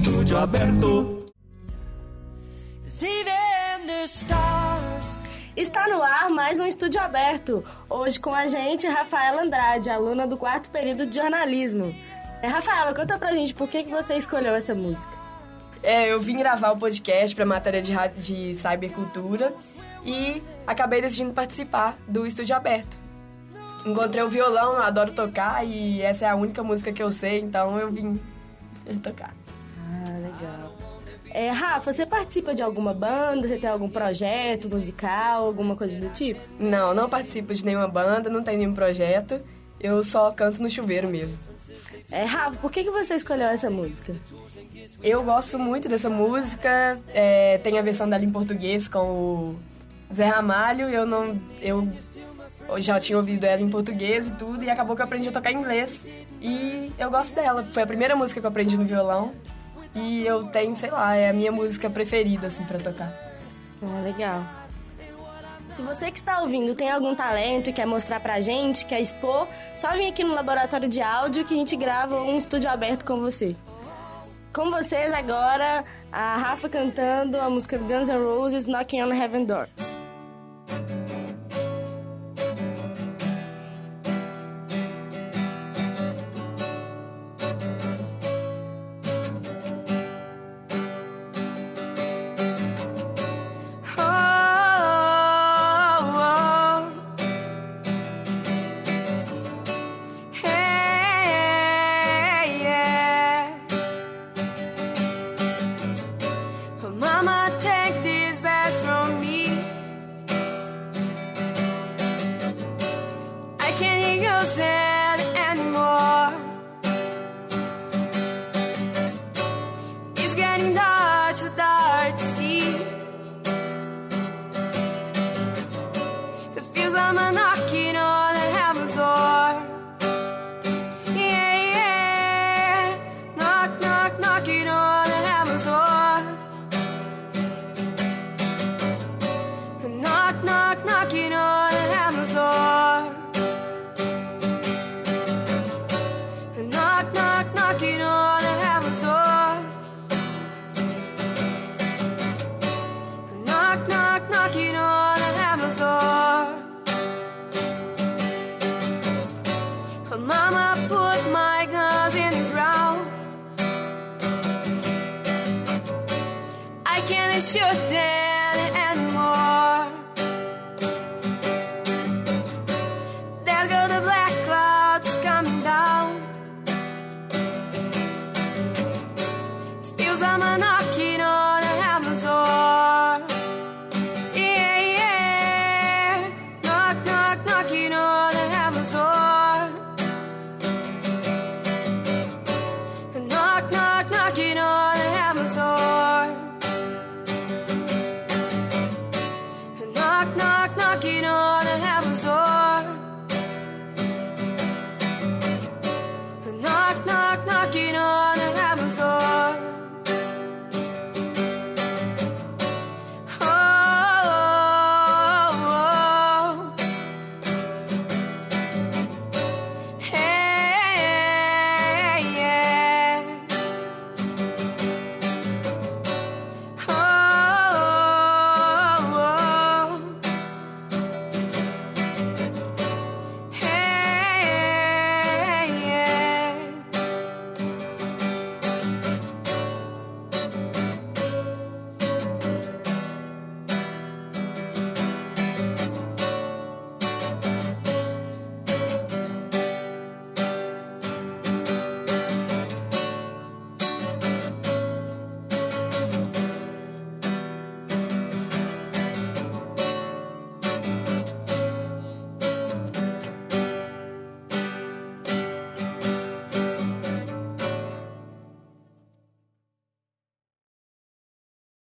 estúdio aberto. Está no ar mais um estúdio aberto. Hoje com a gente, Rafaela Andrade, aluna do quarto período de jornalismo. É, Rafaela, conta pra gente por que, que você escolheu essa música. É, eu vim gravar o podcast para matéria de, de cybercultura e acabei decidindo participar do estúdio aberto. Encontrei o violão, eu adoro tocar e essa é a única música que eu sei, então eu vim tocar. Legal. É, Rafa, você participa de alguma banda? Você tem algum projeto musical, alguma coisa do tipo? Não, não participo de nenhuma banda, não tenho nenhum projeto. Eu só canto no chuveiro mesmo. É, Rafa, por que, que você escolheu essa música? Eu gosto muito dessa música. É, tem a versão dela em português com o Zé Ramalho. Eu não. Eu já tinha ouvido ela em português e tudo, e acabou que eu aprendi a tocar inglês. E eu gosto dela. Foi a primeira música que eu aprendi no violão. E eu tenho, sei lá, é a minha música preferida, assim, pra tocar. Ah, legal. Se você que está ouvindo tem algum talento e quer mostrar pra gente, quer expor, só vem aqui no laboratório de áudio que a gente grava um estúdio aberto com você. Com vocês agora, a Rafa cantando a música Guns N' Roses, Knocking on Heaven Doors. Knock, knocking on time I put my guns in the ground. I can't shoot them anymore. There go the black clouds coming down. Feels I'm an